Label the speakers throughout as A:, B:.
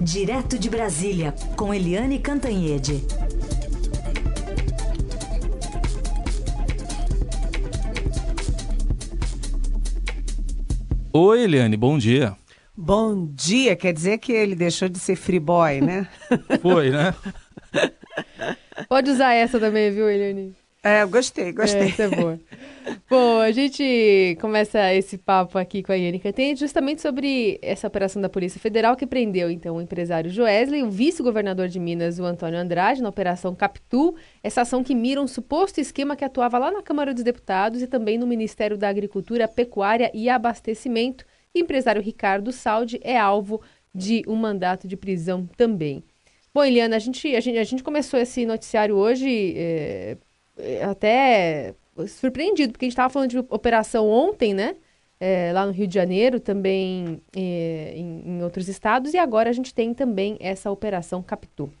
A: Direto de Brasília, com Eliane Cantanhede.
B: Oi, Eliane, bom dia.
C: Bom dia, quer dizer que ele deixou de ser free boy, né?
B: Foi, né?
D: Pode usar essa também, viu, Eliane?
C: É, gostei, gostei.
D: É, essa é boa. Bom, a gente começa esse papo aqui com a Iane Cantanhede justamente sobre essa operação da Polícia Federal que prendeu, então, o empresário Joesley, o vice-governador de Minas, o Antônio Andrade, na Operação Capitu, essa ação que mira um suposto esquema que atuava lá na Câmara dos Deputados e também no Ministério da Agricultura, Pecuária e Abastecimento. O empresário Ricardo Saldi é alvo de um mandato de prisão também. Bom, Eliana, a gente, a gente, a gente começou esse noticiário hoje é, até surpreendido, porque a gente estava falando de operação ontem, né? É, lá no Rio de Janeiro, também é, em, em, outros estados, e agora a gente tem também essa operação Capitu.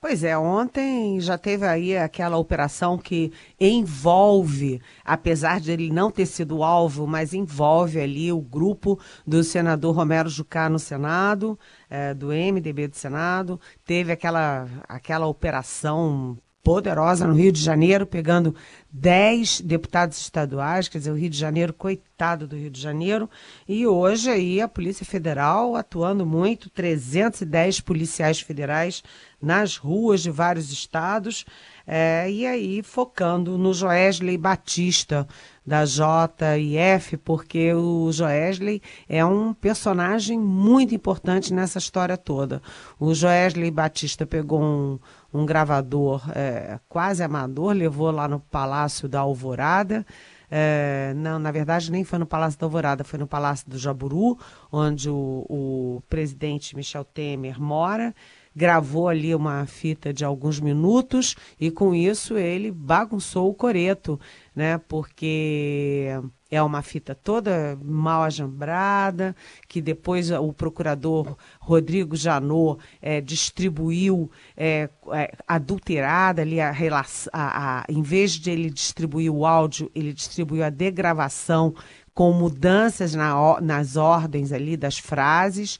C: Pois é, ontem já teve aí aquela operação que envolve, apesar de ele não ter sido alvo, mas envolve ali o grupo do senador Romero Jucá no Senado, é, do MDB do Senado. Teve aquela, aquela operação poderosa no Rio de Janeiro, pegando 10 deputados estaduais, quer dizer, o Rio de Janeiro, coitado do Rio de Janeiro, e hoje aí a Polícia Federal atuando muito, 310 policiais federais nas ruas de vários estados, é, e aí focando no Joesley Batista, da JIF, porque o Joesley é um personagem muito importante nessa história toda. O Joesley Batista pegou um, um gravador é, quase amador, levou lá no Palácio da Alvorada. É, não, na verdade, nem foi no Palácio da Alvorada, foi no Palácio do Jaburu, onde o, o presidente Michel Temer mora gravou ali uma fita de alguns minutos e com isso ele bagunçou o coreto, né? Porque é uma fita toda mal ajambrada, que depois o procurador Rodrigo Janot é, distribuiu é, é, adulterada ali a relação, a, em vez de ele distribuir o áudio, ele distribuiu a degravação com mudanças na, nas ordens ali das frases.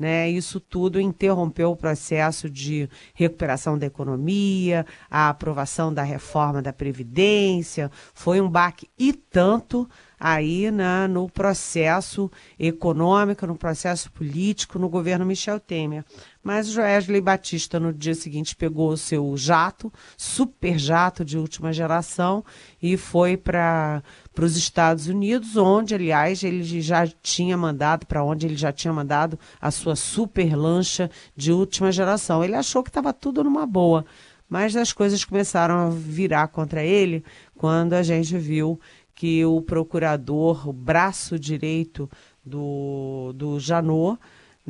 C: Né? Isso tudo interrompeu o processo de recuperação da economia, a aprovação da reforma da Previdência, foi um baque e tanto aí na, no processo econômico, no processo político, no governo Michel Temer. Mas Joesley Batista, no dia seguinte, pegou o seu jato, super jato de última geração, e foi para para os Estados Unidos, onde, aliás, ele já tinha mandado, para onde ele já tinha mandado a sua super lancha de última geração. Ele achou que estava tudo numa boa, mas as coisas começaram a virar contra ele quando a gente viu que o procurador, o braço direito do, do Janot,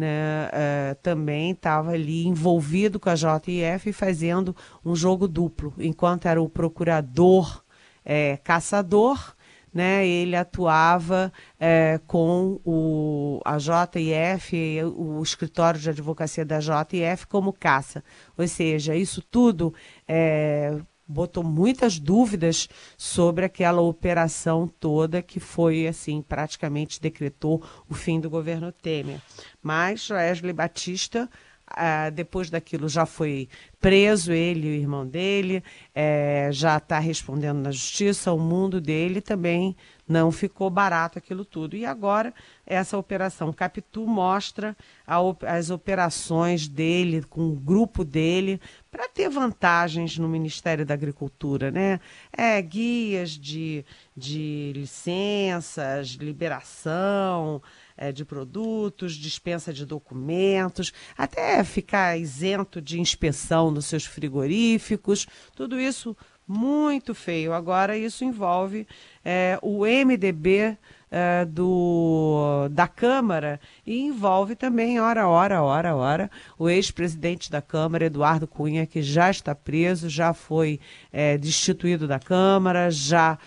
C: né, é, também estava ali envolvido com a JF fazendo um jogo duplo, enquanto era o procurador é, caçador, né, ele atuava é, com o, a JIF, o escritório de advocacia da JIF, como caça. Ou seja, isso tudo é, botou muitas dúvidas sobre aquela operação toda que foi, assim, praticamente decretou o fim do governo Temer. Mas Joesley Batista ah, depois daquilo já foi preso, ele e o irmão dele, é, já está respondendo na justiça, o mundo dele também não ficou barato aquilo tudo. E agora, essa operação Capitu mostra a, as operações dele, com o grupo dele, para ter vantagens no Ministério da Agricultura, né? É, guias de, de licenças, liberação, é, de produtos, dispensa de documentos, até ficar isento de inspeção nos seus frigoríficos, tudo isso muito feio. Agora, isso envolve é, o MDB é, do, da Câmara e envolve também, hora, hora, hora, hora, o ex-presidente da Câmara, Eduardo Cunha, que já está preso, já foi é, destituído da Câmara, já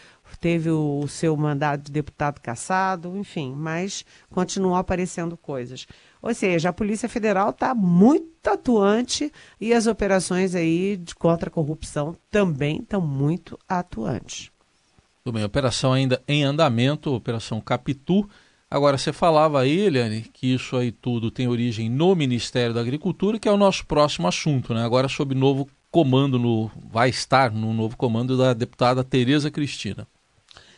C: teve o, o seu mandato de deputado cassado, enfim, mas continuam aparecendo coisas. Ou seja, a Polícia Federal está muito atuante e as operações aí de contra a corrupção também estão muito atuantes.
B: Tudo bem, operação ainda em andamento, operação Capitu. Agora, você falava aí, Eliane, que isso aí tudo tem origem no Ministério da Agricultura, que é o nosso próximo assunto, né? Agora sob novo comando, no, vai estar no novo comando da deputada Tereza Cristina.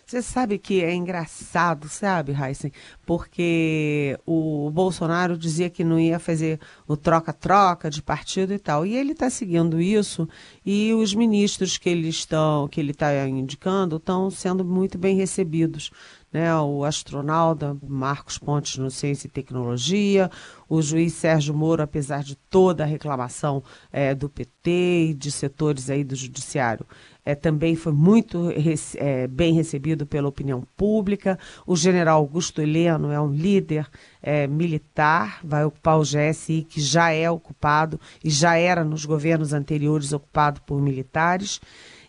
C: Você sabe que é engraçado, sabe, Heisen? Porque o Bolsonaro dizia que não ia fazer o troca-troca de partido e tal. E ele está seguindo isso e os ministros que ele está indicando estão sendo muito bem recebidos né, o astronauta Marcos Pontes no Ciência e Tecnologia, o juiz Sérgio Moro, apesar de toda a reclamação é, do PT e de setores aí do judiciário, é, também foi muito é, bem recebido pela opinião pública. O general Augusto Heleno é um líder é, militar, vai ocupar o GSI, que já é ocupado e já era nos governos anteriores ocupado por militares.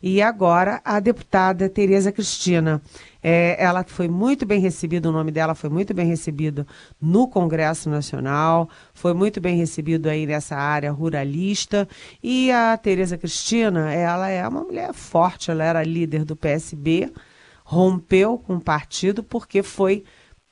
C: E agora a deputada Tereza Cristina. É, ela foi muito bem recebida, o nome dela foi muito bem recebido no Congresso Nacional, foi muito bem recebido aí nessa área ruralista. E a Tereza Cristina, ela é uma mulher forte, ela era líder do PSB, rompeu com o partido porque foi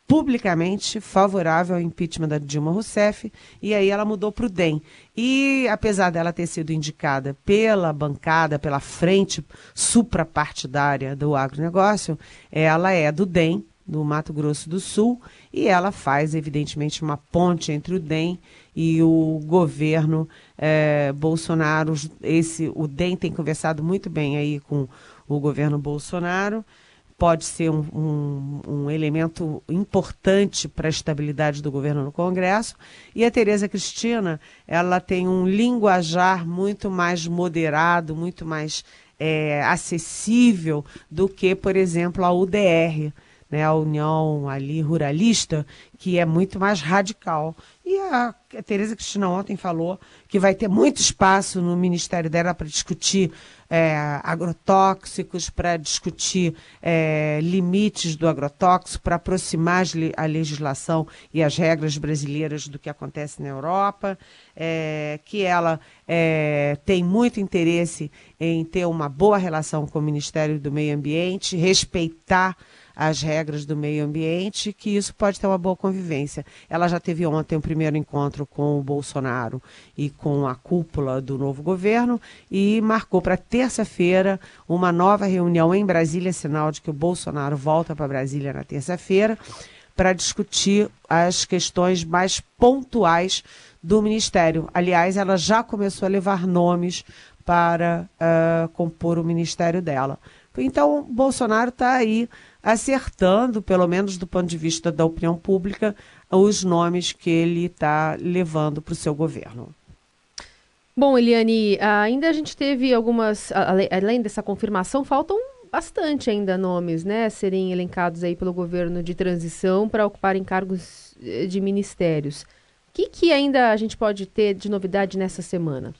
C: publicamente favorável ao impeachment da Dilma Rousseff e aí ela mudou para o DEM. E apesar dela ter sido indicada pela bancada, pela frente suprapartidária do agronegócio, ela é do DEM, do Mato Grosso do Sul, e ela faz, evidentemente, uma ponte entre o DEM e o governo eh, Bolsonaro. Esse, o DEM tem conversado muito bem aí com o governo Bolsonaro pode ser um, um, um elemento importante para a estabilidade do governo no Congresso. E a Tereza Cristina, ela tem um linguajar muito mais moderado, muito mais é, acessível do que, por exemplo, a UDR, né, a União ali ruralista, que é muito mais radical. E a, Tereza Cristina ontem falou que vai ter muito espaço no ministério dela para discutir é, agrotóxicos, para discutir é, limites do agrotóxico, para aproximar a legislação e as regras brasileiras do que acontece na Europa, é, que ela é, tem muito interesse em ter uma boa relação com o Ministério do Meio Ambiente, respeitar as regras do meio ambiente, que isso pode ter uma boa convivência. Ela já teve ontem o um primeiro encontro com o Bolsonaro e com a cúpula do novo governo e marcou para terça-feira uma nova reunião em Brasília, sinal de que o Bolsonaro volta para Brasília na terça-feira para discutir as questões mais pontuais do Ministério. Aliás, ela já começou a levar nomes para uh, compor o ministério dela. Então, Bolsonaro está aí acertando, pelo menos do ponto de vista da opinião pública, os nomes que ele está levando para o seu governo.
D: Bom, Eliane, ainda a gente teve algumas, além dessa confirmação, faltam bastante ainda nomes, né, serem elencados aí pelo governo de transição para ocuparem cargos eh, de ministérios. O que, que ainda a gente pode ter de novidade nessa semana?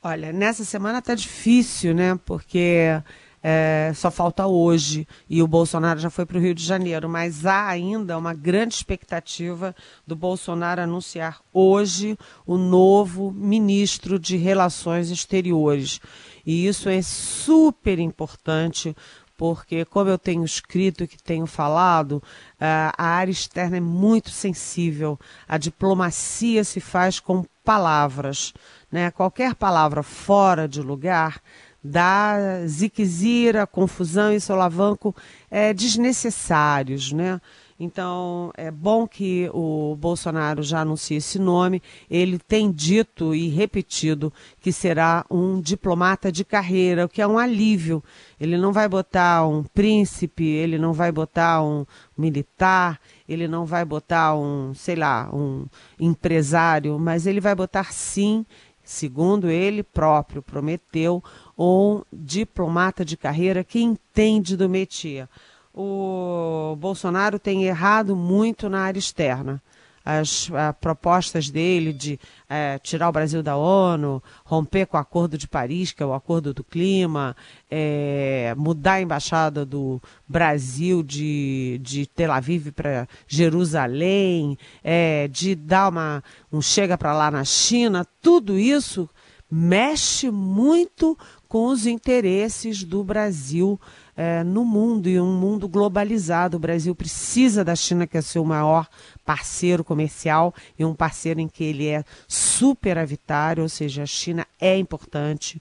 C: Olha, nessa semana está difícil, né, porque é, só falta hoje e o Bolsonaro já foi para o Rio de Janeiro, mas há ainda uma grande expectativa do Bolsonaro anunciar hoje o novo ministro de Relações Exteriores. E isso é super importante porque, como eu tenho escrito e que tenho falado, a área externa é muito sensível. A diplomacia se faz com palavras. Né? Qualquer palavra fora de lugar dá ziquezira, confusão e solavanco é, desnecessários, né? Então, é bom que o Bolsonaro já anuncie esse nome. Ele tem dito e repetido que será um diplomata de carreira, o que é um alívio. Ele não vai botar um príncipe, ele não vai botar um militar, ele não vai botar um, sei lá, um empresário, mas ele vai botar sim, segundo ele próprio prometeu, um diplomata de carreira que entende do métier. O Bolsonaro tem errado muito na área externa. As propostas dele de é, tirar o Brasil da ONU, romper com o Acordo de Paris, que é o Acordo do Clima, é, mudar a embaixada do Brasil de, de Tel Aviv para Jerusalém, é, de dar uma, um chega para lá na China, tudo isso mexe muito com os interesses do Brasil é, no mundo e um mundo globalizado. O Brasil precisa da China, que é seu maior parceiro comercial e um parceiro em que ele é superavitário, ou seja, a China é importante.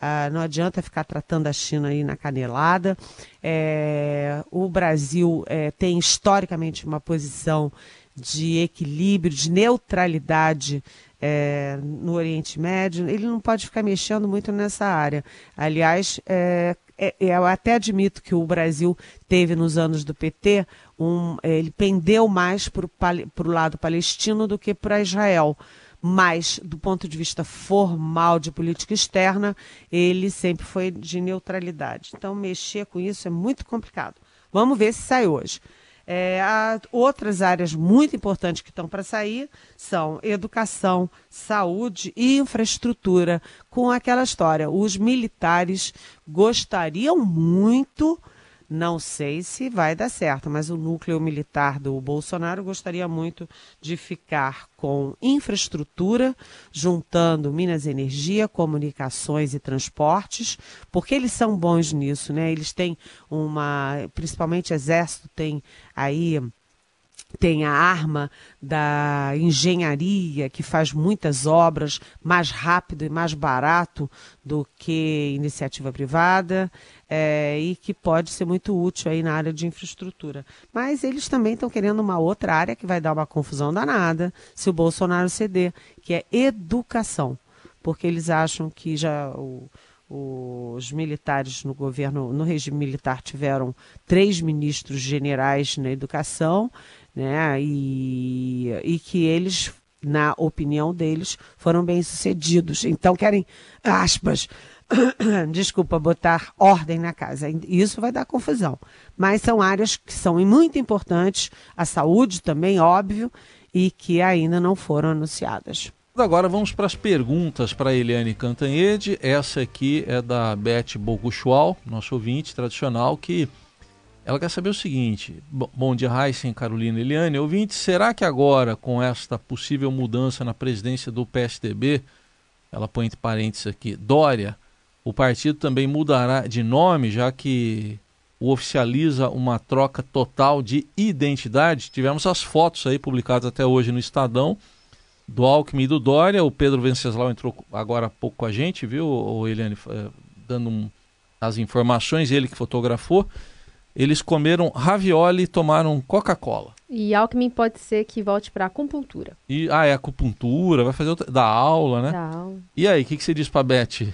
C: Ah, não adianta ficar tratando a China aí na canelada. É, o Brasil é, tem historicamente uma posição de equilíbrio, de neutralidade é, no Oriente Médio, ele não pode ficar mexendo muito nessa área. Aliás, é, é, eu até admito que o Brasil teve nos anos do PT, um, ele pendeu mais para o lado palestino do que para Israel. Mas, do ponto de vista formal de política externa, ele sempre foi de neutralidade. Então, mexer com isso é muito complicado. Vamos ver se sai hoje. É, outras áreas muito importantes que estão para sair são educação, saúde e infraestrutura, com aquela história. Os militares gostariam muito não sei se vai dar certo, mas o núcleo militar do Bolsonaro gostaria muito de ficar com infraestrutura, juntando Minas Energia, comunicações e transportes, porque eles são bons nisso, né? Eles têm uma, principalmente exército tem aí tem a arma da engenharia, que faz muitas obras mais rápido e mais barato do que iniciativa privada, é, e que pode ser muito útil aí na área de infraestrutura. Mas eles também estão querendo uma outra área que vai dar uma confusão danada se o Bolsonaro ceder, que é educação. Porque eles acham que já o, os militares no governo, no regime militar, tiveram três ministros generais na educação né? E, e que eles, na opinião deles, foram bem sucedidos. Então querem, aspas, desculpa, botar ordem na casa. Isso vai dar confusão. Mas são áreas que são muito importantes, a saúde também, óbvio, e que ainda não foram anunciadas.
B: Agora vamos para as perguntas para Eliane Cantanhede. Essa aqui é da Beth Boguchual, nosso ouvinte tradicional, que ela quer saber o seguinte: bom dia, Heisen, Carolina Eliane. Ouvinte, será que agora, com esta possível mudança na presidência do PSDB, ela põe entre parênteses aqui, Dória, o partido também mudará de nome, já que o oficializa uma troca total de identidade? Tivemos as fotos aí publicadas até hoje no Estadão do Alckmin e do Dória. O Pedro Venceslau entrou agora há pouco com a gente, viu, Eliane, eh, dando um, as informações, ele que fotografou eles comeram ravioli e tomaram Coca-Cola.
D: E Alckmin pode ser que volte para acupuntura.
B: E, ah, é acupuntura, vai fazer outra, da aula, né? Da aula. E aí, o que, que você diz para Beth?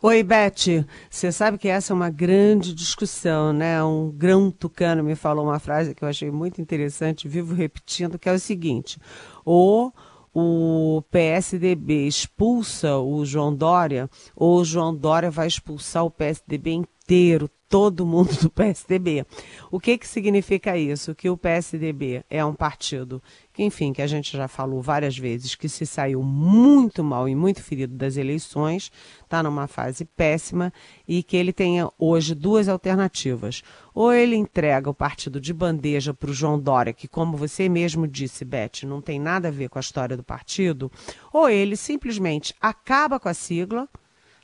C: Oi, Beth. Você sabe que essa é uma grande discussão, né? Um grão tucano me falou uma frase que eu achei muito interessante, vivo repetindo, que é o seguinte: ou o PSDB expulsa o João Dória, ou o João Dória vai expulsar o PSDB inteiro, todo mundo do PSDB. O que, que significa isso? Que o PSDB é um partido que, enfim, que a gente já falou várias vezes, que se saiu muito mal e muito ferido das eleições, está numa fase péssima e que ele tenha hoje duas alternativas. Ou ele entrega o partido de bandeja para o João Dória, que, como você mesmo disse, Beth, não tem nada a ver com a história do partido, ou ele simplesmente acaba com a sigla,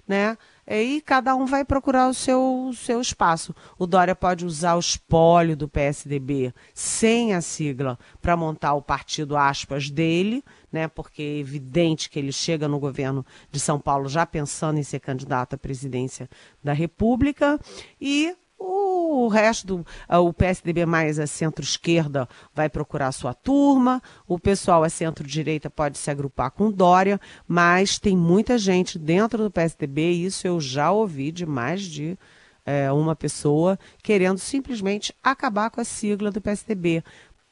C: né? E cada um vai procurar o seu, seu espaço. O Dória pode usar o espólio do PSDB sem a sigla para montar o partido aspas dele, né? Porque é evidente que ele chega no governo de São Paulo já pensando em ser candidato à presidência da República e o resto, do, o PSDB mais a centro-esquerda vai procurar sua turma, o pessoal a centro-direita pode se agrupar com Dória, mas tem muita gente dentro do PSDB, isso eu já ouvi de mais de é, uma pessoa, querendo simplesmente acabar com a sigla do PSDB,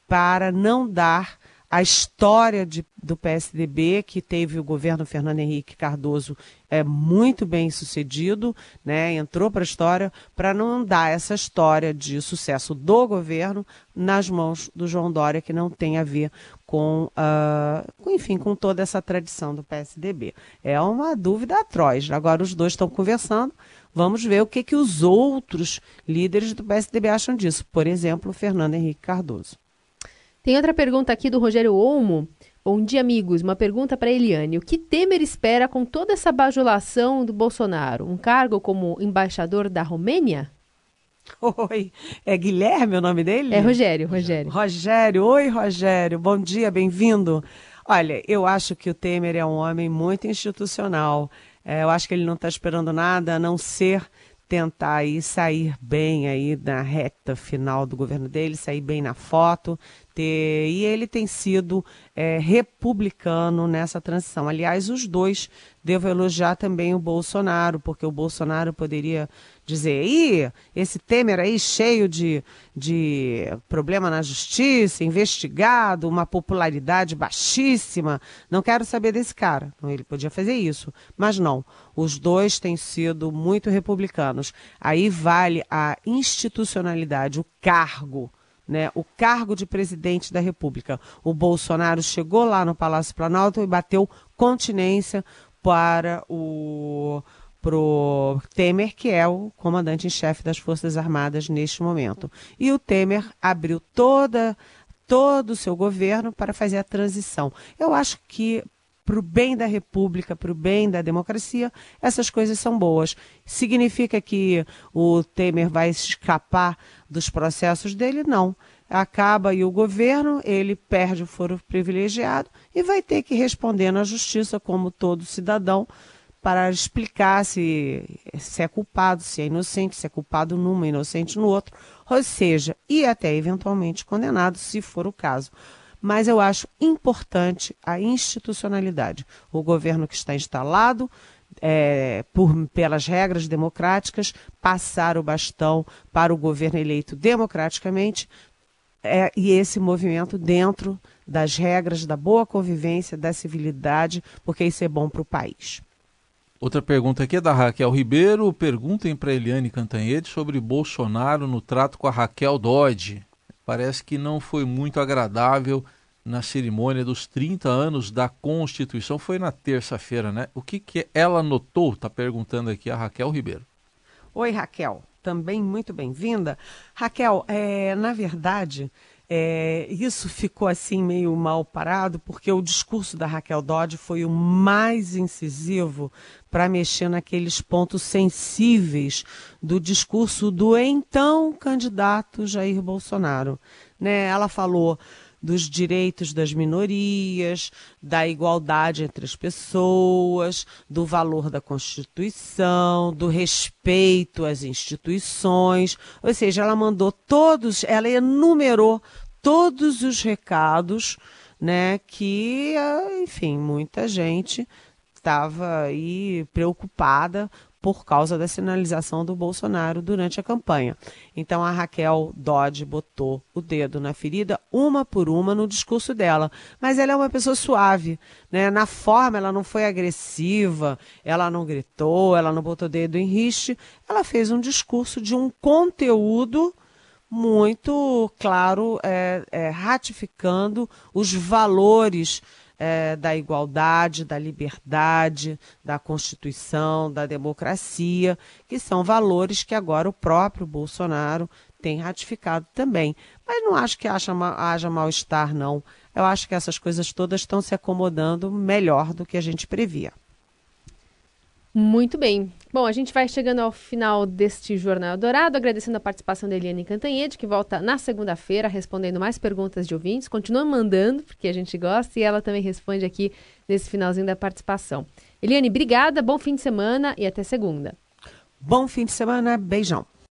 C: para não dar a história de, do PSDB, que teve o governo Fernando Henrique Cardoso é muito bem sucedido, né? entrou para a história, para não dar essa história de sucesso do governo nas mãos do João Dória, que não tem a ver com, uh, enfim, com toda essa tradição do PSDB. É uma dúvida atroz. Agora os dois estão conversando, vamos ver o que, que os outros líderes do PSDB acham disso. Por exemplo, Fernando Henrique Cardoso.
D: Tem outra pergunta aqui do Rogério Olmo. Bom dia, amigos. Uma pergunta para Eliane. O que Temer espera com toda essa bajulação do Bolsonaro? Um cargo como embaixador da Romênia?
C: Oi, é Guilherme o nome dele?
D: É Rogério, Rogério.
C: Rogério, oi Rogério, bom dia, bem-vindo. Olha, eu acho que o Temer é um homem muito institucional. É, eu acho que ele não está esperando nada a não ser tentar aí sair bem aí na reta final do governo dele, sair bem na foto, ter e ele tem sido é, republicano nessa transição. Aliás, os dois devo elogiar também o Bolsonaro, porque o Bolsonaro poderia dizer, ih, esse Temer aí cheio de, de problema na justiça, investigado, uma popularidade baixíssima, não quero saber desse cara. Ele podia fazer isso, mas não. Os dois têm sido muito republicanos. Aí vale a institucionalidade, o cargo. Né, o cargo de presidente da República. O Bolsonaro chegou lá no Palácio Planalto e bateu continência para o pro Temer, que é o comandante em chefe das Forças Armadas neste momento. E o Temer abriu toda todo o seu governo para fazer a transição. Eu acho que para o bem da República, para o bem da democracia, essas coisas são boas. Significa que o Temer vai escapar dos processos dele? Não. Acaba aí o governo, ele perde o foro privilegiado e vai ter que responder na justiça, como todo cidadão, para explicar se, se é culpado, se é inocente, se é culpado numa, inocente no outro, ou seja, e até eventualmente condenado, se for o caso. Mas eu acho importante a institucionalidade. O governo que está instalado, é, por, pelas regras democráticas, passar o bastão para o governo eleito democraticamente, é, e esse movimento dentro das regras da boa convivência, da civilidade, porque isso é bom para o país.
B: Outra pergunta aqui é da Raquel Ribeiro. Perguntem para Eliane Cantanhede sobre Bolsonaro no trato com a Raquel Dodge. Parece que não foi muito agradável na cerimônia dos 30 anos da Constituição. Foi na terça-feira, né? O que, que ela notou? Está perguntando aqui a Raquel Ribeiro.
C: Oi, Raquel. Também muito bem-vinda. Raquel, é, na verdade, é, isso ficou assim meio mal parado, porque o discurso da Raquel Dodge foi o mais incisivo para mexer naqueles pontos sensíveis do discurso do então candidato Jair Bolsonaro. Né? Ela falou dos direitos das minorias, da igualdade entre as pessoas, do valor da Constituição, do respeito às instituições. Ou seja, ela mandou todos, ela enumerou todos os recados, né, que, enfim, muita gente estava aí preocupada por causa da sinalização do Bolsonaro durante a campanha. Então a Raquel Dodge botou o dedo na ferida uma por uma no discurso dela, mas ela é uma pessoa suave, né? Na forma ela não foi agressiva, ela não gritou, ela não botou dedo em riste, ela fez um discurso de um conteúdo muito claro, é, é, ratificando os valores é, da igualdade, da liberdade, da Constituição, da democracia, que são valores que agora o próprio Bolsonaro tem ratificado também. Mas não acho que haja, haja mal-estar, não. Eu acho que essas coisas todas estão se acomodando melhor do que a gente previa.
D: Muito bem. Bom, a gente vai chegando ao final deste Jornal Dourado, agradecendo a participação da Eliane Cantanhede, que volta na segunda-feira respondendo mais perguntas de ouvintes. Continua mandando, porque a gente gosta, e ela também responde aqui nesse finalzinho da participação. Eliane, obrigada, bom fim de semana e até segunda.
C: Bom fim de semana, beijão.